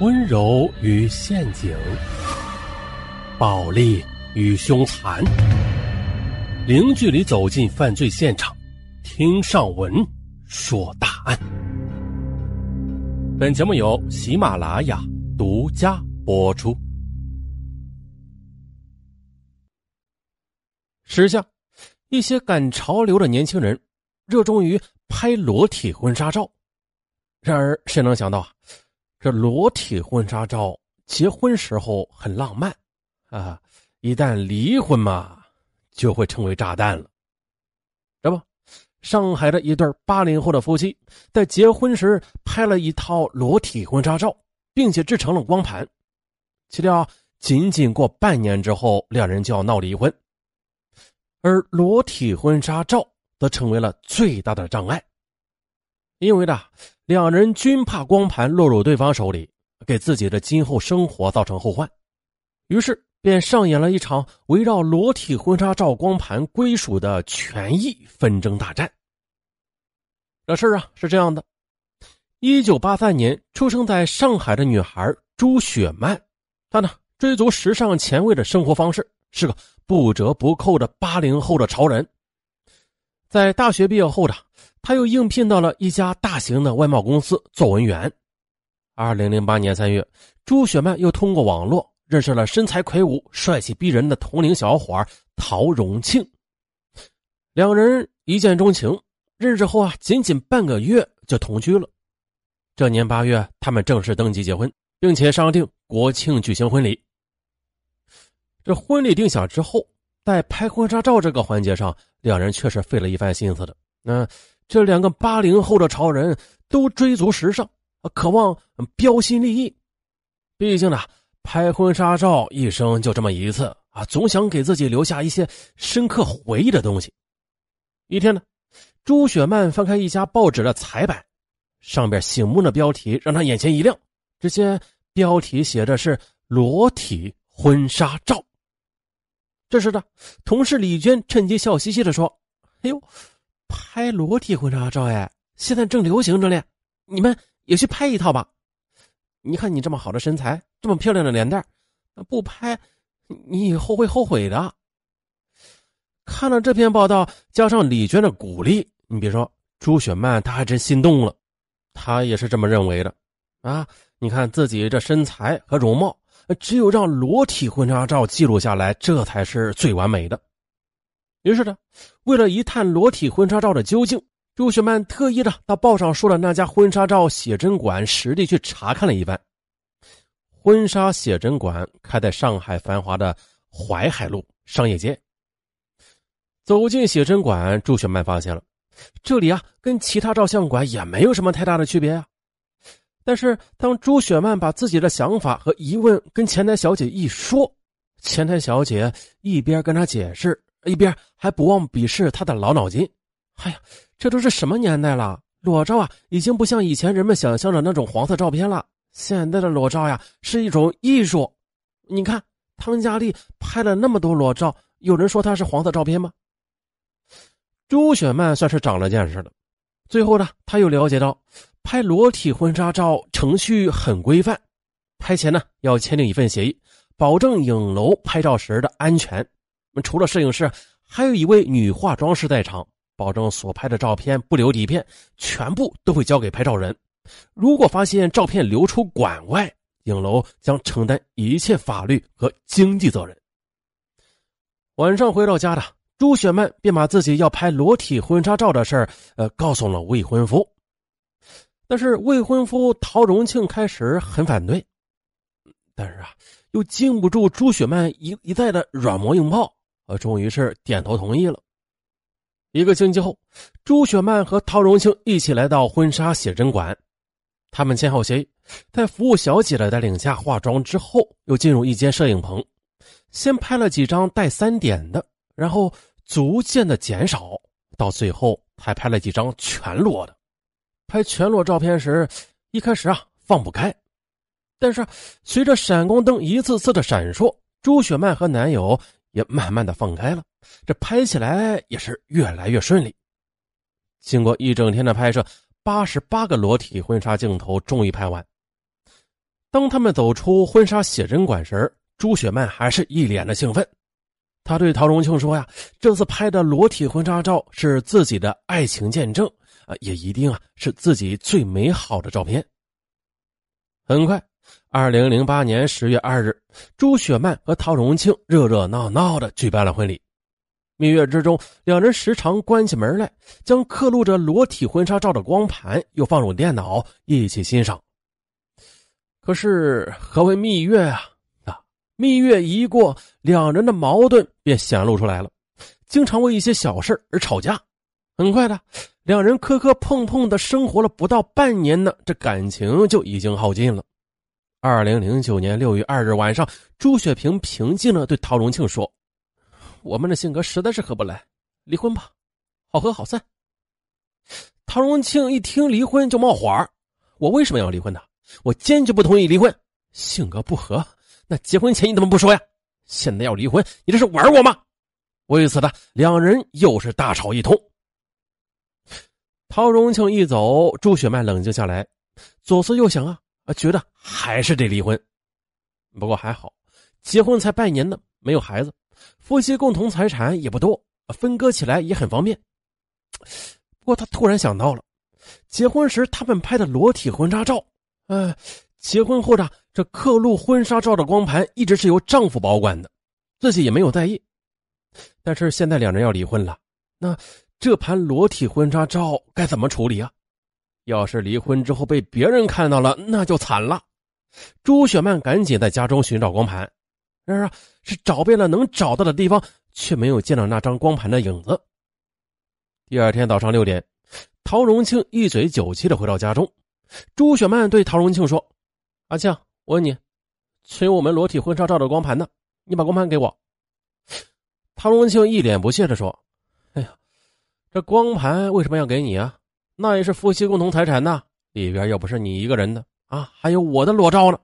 温柔与陷阱，暴力与凶残，零距离走进犯罪现场，听上文说大案。本节目由喜马拉雅独家播出。时下，一些赶潮流的年轻人热衷于拍裸体婚纱照，然而谁能想到？这裸体婚纱照，结婚时候很浪漫，啊，一旦离婚嘛，就会成为炸弹了。这不，上海的一对八零后的夫妻在结婚时拍了一套裸体婚纱照，并且制成了光盘，岂料仅仅过半年之后，两人就要闹离婚，而裸体婚纱照则成为了最大的障碍。因为呢，两人均怕光盘落入对方手里，给自己的今后生活造成后患，于是便上演了一场围绕裸体婚纱照光盘归属的权益纷争大战。这事啊是这样的：一九八三年出生在上海的女孩朱雪曼，她呢追逐时尚前卫的生活方式，是个不折不扣的八零后的潮人。在大学毕业后的。他又应聘到了一家大型的外贸公司做文员。二零零八年三月，朱雪曼又通过网络认识了身材魁梧、帅气逼人的同龄小伙陶荣庆，两人一见钟情。认识后啊，仅仅半个月就同居了。这年八月，他们正式登记结婚，并且商定国庆举行婚礼。这婚礼定下之后，在拍婚纱照这个环节上，两人确实费了一番心思的。那。这两个八零后的潮人都追逐时尚，渴望标新立异。毕竟呢，拍婚纱照一生就这么一次啊，总想给自己留下一些深刻回忆的东西。一天呢，朱雪曼翻开一家报纸的彩版，上边醒目的标题让他眼前一亮。只见标题写的是“裸体婚纱照”。这时的，同事李娟趁机笑嘻嘻的说：“哎呦。”拍裸体婚纱照哎，现在正流行着呢，你们也去拍一套吧。你看你这么好的身材，这么漂亮的脸蛋，不拍，你以后会后悔的。看了这篇报道，加上李娟的鼓励，你别说，朱雪曼她还真心动了。她也是这么认为的啊。你看自己这身材和容貌，只有让裸体婚纱照记录下来，这才是最完美的。于是呢，为了一探裸体婚纱照的究竟，朱雪曼特意的到报上说的那家婚纱照写真馆实地去查看了一番。婚纱写真馆开在上海繁华的淮海路商业街。走进写真馆，朱雪曼发现了，这里啊跟其他照相馆也没有什么太大的区别啊。但是当朱雪曼把自己的想法和疑问跟前台小姐一说，前台小姐一边跟她解释。一边还不忘鄙视她的老脑筋，哎呀，这都是什么年代了？裸照啊，已经不像以前人们想象的那种黄色照片了。现在的裸照呀，是一种艺术。你看，汤佳丽拍了那么多裸照，有人说她是黄色照片吗？朱雪曼算是长了见识了。最后呢，他又了解到，拍裸体婚纱照程序很规范，拍前呢要签订一份协议，保证影楼拍照时的安全。除了摄影师，还有一位女化妆师在场，保证所拍的照片不留底片，全部都会交给拍照人。如果发现照片流出馆外，影楼将承担一切法律和经济责任。晚上回到家的朱雪曼便把自己要拍裸体婚纱照的事儿，呃，告诉了未婚夫。但是未婚夫陶荣庆开始很反对，但是啊，又经不住朱雪曼一一再的软磨硬泡。呃，终于是点头同意了。一个星期后，朱雪曼和陶荣庆一起来到婚纱写真馆，他们签好协议，在服务小姐的带领下化妆之后，又进入一间摄影棚，先拍了几张带三点的，然后逐渐的减少，到最后还拍了几张全裸的。拍全裸照片时，一开始啊放不开，但是随着闪光灯一次次的闪烁，朱雪曼和男友。也慢慢的放开了，这拍起来也是越来越顺利。经过一整天的拍摄，八十八个裸体婚纱镜头终于拍完。当他们走出婚纱写真馆时，朱雪曼还是一脸的兴奋。他对陶荣庆说：“呀，这次拍的裸体婚纱照是自己的爱情见证啊，也一定啊是自己最美好的照片。”很快，二零零八年十月二日，朱雪曼和陶荣庆热热闹闹的举办了婚礼。蜜月之中，两人时常关起门来，将刻录着裸体婚纱照的光盘又放入电脑一起欣赏。可是，何为蜜月啊？蜜月一过，两人的矛盾便显露出来了，经常为一些小事而吵架。很快的，两人磕磕碰碰的生活了不到半年呢，这感情就已经耗尽了。二零零九年六月二日晚上，朱雪萍平静的对陶荣庆说：“我们的性格实在是合不来，离婚吧，好合好散。”陶荣庆一听离婚就冒火：“我为什么要离婚呢？我坚决不同意离婚，性格不合。”那结婚前你怎么不说呀？现在要离婚，你这是玩我吗？为此呢，两人又是大吵一通。陶荣庆一走，朱雪曼冷静下来，左思右想啊，啊，觉得还是得离婚。不过还好，结婚才半年呢，没有孩子，夫妻共同财产也不多，分割起来也很方便。不过他突然想到了，结婚时他们拍的裸体婚纱照，哎。结婚后的这刻录婚纱照的光盘一直是由丈夫保管的，自己也没有在意。但是现在两人要离婚了，那这盘裸体婚纱照该怎么处理啊？要是离婚之后被别人看到了，那就惨了。朱雪曼赶紧在家中寻找光盘，然而是找遍了能找到的地方，却没有见到那张光盘的影子。第二天早上六点，陶荣庆一嘴酒气的回到家中，朱雪曼对陶荣庆说。阿庆，我问你，存我们裸体婚纱照的光盘呢？你把光盘给我。唐荣庆一脸不屑的说：“，这光盘为什么要给你啊？那也是夫妻共同财产呐，里边又不是你一个人的啊，还有我的裸照呢。”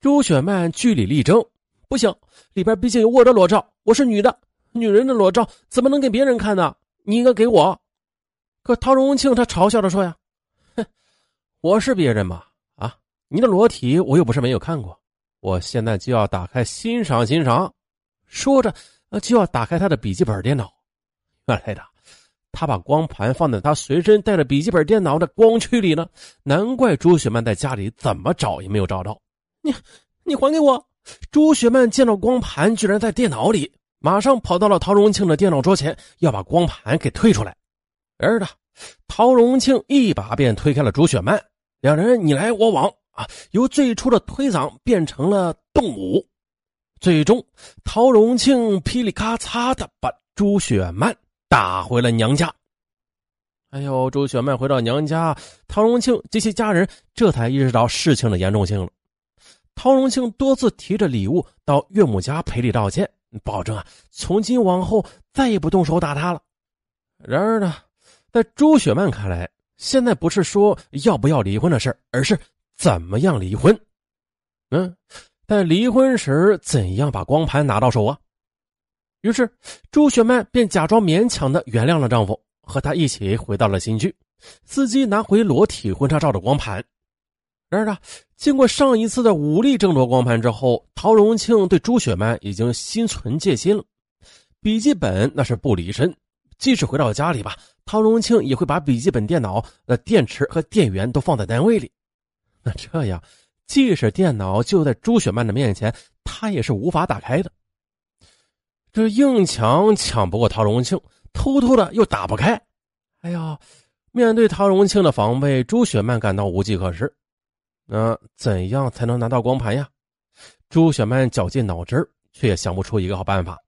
朱雪曼据理力争：“不行，里边毕竟有我的裸照，我是女的，女人的裸照怎么能给别人看呢？你应该给我。”可陶荣庆他嘲笑着说：“呀，哼，我是别人吗？”啊你的裸体我又不是没有看过，我现在就要打开欣赏欣赏。说着，就要打开他的笔记本电脑。原来的，他把光盘放在他随身带着笔记本电脑的光驱里呢。难怪朱雪曼在家里怎么找也没有找到。你，你还给我！朱雪曼见到光盘居然在电脑里，马上跑到了陶荣庆的电脑桌前，要把光盘给退出来。而的，陶荣庆一把便推开了朱雪曼，两人你来我往。啊！由最初的推搡变成了动武，最终陶荣庆噼里咔嚓的把朱雪曼打回了娘家。哎呦，朱雪曼回到娘家，陶荣庆及其家人这才意识到事情的严重性了。陶荣庆多次提着礼物到岳母家赔礼道歉，保证啊，从今往后再也不动手打他了。然而呢，在朱雪曼看来，现在不是说要不要离婚的事而是。怎么样离婚？嗯，在离婚时怎样把光盘拿到手啊？于是朱雪曼便假装勉强的原谅了丈夫，和他一起回到了新居。司机拿回裸体婚纱照的光盘。然而呢，经过上一次的武力争夺光盘之后，陶荣庆对朱雪曼已经心存戒心了。笔记本那是不离身，即使回到家里吧，陶荣庆也会把笔记本电脑的电池和电源都放在单位里。那这样，即使电脑就在朱雪曼的面前，他也是无法打开的。这硬抢抢不过陶荣庆，偷偷的又打不开。哎呀，面对陶荣庆的防备，朱雪曼感到无计可施。那怎样才能拿到光盘呀？朱雪曼绞尽脑汁却也想不出一个好办法。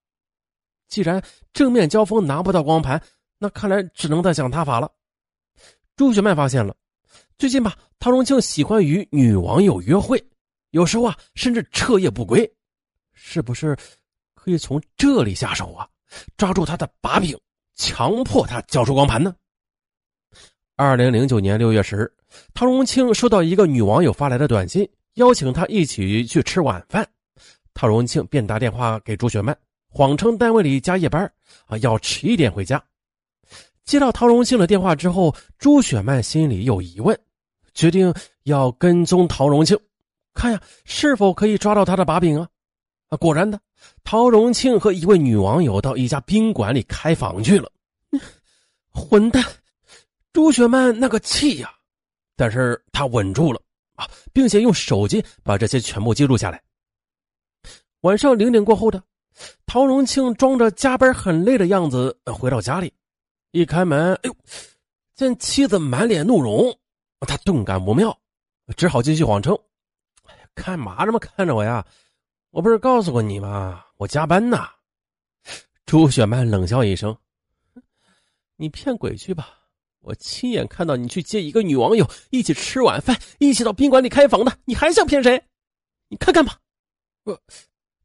既然正面交锋拿不到光盘，那看来只能再想他法了。朱雪曼发现了。最近吧，陶荣庆喜欢与女网友约会，有时候啊，甚至彻夜不归。是不是可以从这里下手啊？抓住他的把柄，强迫他交出光盘呢？二零零九年六月十日，陶荣庆收到一个女网友发来的短信，邀请他一起去吃晚饭。陶荣庆便打电话给朱雪曼，谎称单位里加夜班啊，要迟一点回家。接到陶荣庆的电话之后，朱雪曼心里有疑问，决定要跟踪陶荣庆。看呀是否可以抓到他的把柄啊！啊，果然的，陶荣庆和一位女网友到一家宾馆里开房去了。混蛋！朱雪曼那个气呀，但是他稳住了啊，并且用手机把这些全部记录下来。晚上零点过后的，陶荣庆装着加班很累的样子回到家里，一开门，哎呦，见妻子满脸怒容，他顿感不妙，只好继续谎称：“哎干嘛这么看着我呀？我不是告诉过你吗？我加班呢。”朱雪曼冷笑一声。你骗鬼去吧！我亲眼看到你去接一个女网友，一起吃晚饭，一起到宾馆里开房的，你还想骗谁？你看看吧。我，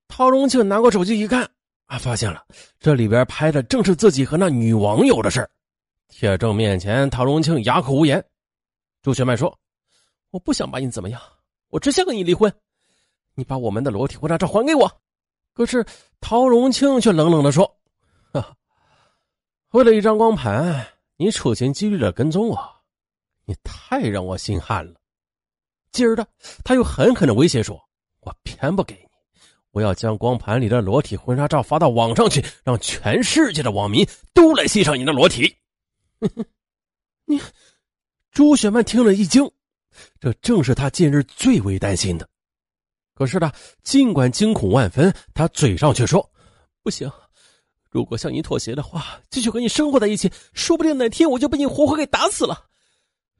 陶荣庆拿过手机一看，啊，发现了这里边拍的正是自己和那女网友的事铁证面前，陶荣庆哑口无言。朱雪曼说：“我不想把你怎么样，我只想跟你离婚。你把我们的裸体婚纱照还给我。”可是陶荣庆却冷冷的说：“哈。”为了一张光盘，你处心积虑的跟踪我，你太让我心寒了。今儿的，他又狠狠的威胁说：“我偏不给你，我要将光盘里的裸体婚纱照发到网上去，让全世界的网民都来欣赏你的裸体。”你，朱雪曼听了一惊，这正是他近日最为担心的。可是呢，尽管惊恐万分，他嘴上却说：“不行。”如果向你妥协的话，继续和你生活在一起，说不定哪天我就被你活活给打死了。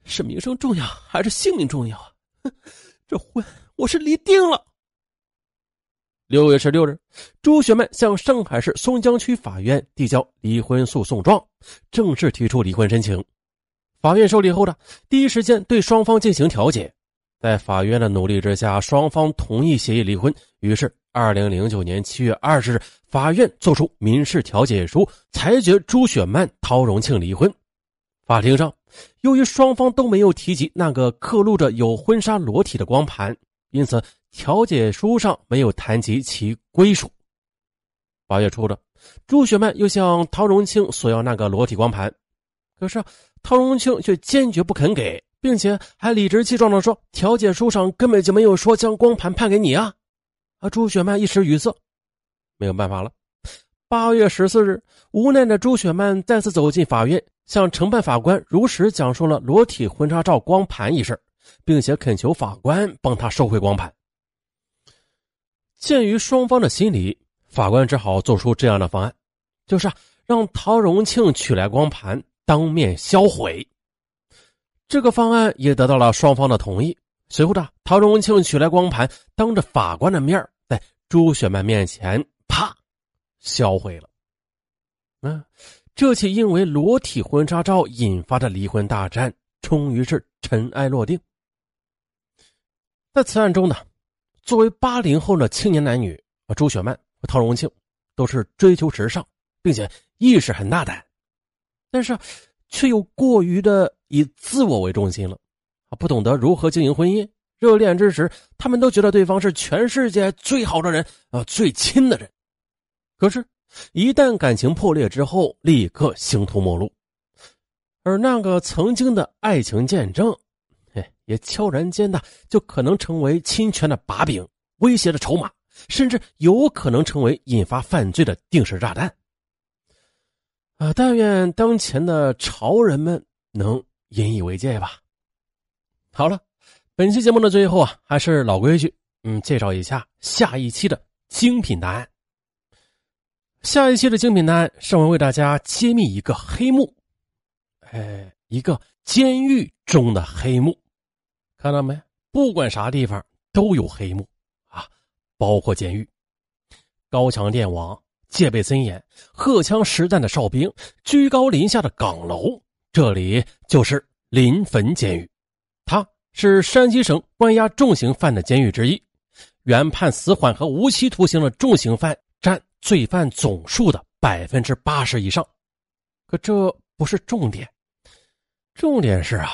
是名声重要还是性命重要啊？这婚我是离定了。六月十六日，朱雪曼向上海市松江区法院递交离婚诉讼状，正式提出离婚申请。法院受理后的第一时间对双方进行调解。在法院的努力之下，双方同意协议离婚。于是，二零零九年七月二十日，法院作出民事调解书，裁决朱雪曼、陶荣庆离婚。法庭上，由于双方都没有提及那个刻录着有婚纱裸体的光盘，因此调解书上没有谈及其归属。八月初的，朱雪曼又向陶荣庆索要那个裸体光盘，可是陶荣庆却坚决不肯给。并且还理直气壮地说：“调解书上根本就没有说将光盘判给你啊！”啊，朱雪曼一时语塞，没有办法了。八月十四日，无奈的朱雪曼再次走进法院，向承办法官如实讲述了裸体婚纱照光盘一事，并且恳求法官帮他收回光盘。鉴于双方的心理，法官只好做出这样的方案，就是让陶荣庆取来光盘，当面销毁。这个方案也得到了双方的同意。随后的陶荣庆取来光盘，当着法官的面在朱雪曼面前啪销毁了。嗯，这起因为裸体婚纱照引发的离婚大战终于是尘埃落定。在此案中呢，作为八零后的青年男女，朱雪曼和陶荣庆都是追求时尚，并且意识很大胆，但是却又过于的。以自我为中心了，啊，不懂得如何经营婚姻。热恋之时，他们都觉得对方是全世界最好的人，啊，最亲的人。可是，一旦感情破裂之后，立刻形同陌路。而那个曾经的爱情见证，哎，也悄然间的就可能成为侵权的把柄、威胁的筹码，甚至有可能成为引发犯罪的定时炸弹。啊，但愿当前的潮人们能。引以为戒吧。好了，本期节目的最后啊，还是老规矩，嗯，介绍一下下一期的精品答案。下一期的精品答案，上文为大家揭秘一个黑幕，哎，一个监狱中的黑幕。看到没？不管啥地方都有黑幕啊，包括监狱。高墙电网，戒备森严，荷枪实弹的哨兵，居高临下的岗楼。这里就是临汾监狱，它是山西省关押重刑犯的监狱之一，原判死缓和无期徒刑的重刑犯占罪犯总数的百分之八十以上。可这不是重点，重点是啊，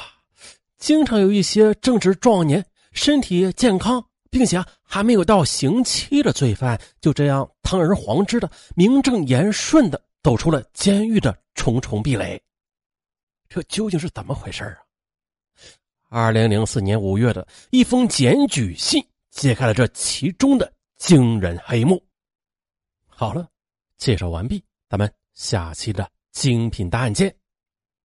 经常有一些正值壮年、身体健康，并且还没有到刑期的罪犯，就这样堂而皇之的、名正言顺的走出了监狱的重重壁垒。这究竟是怎么回事啊？二零零四年五月的一封检举信揭开了这其中的惊人黑幕。好了，介绍完毕，咱们下期的精品大案件。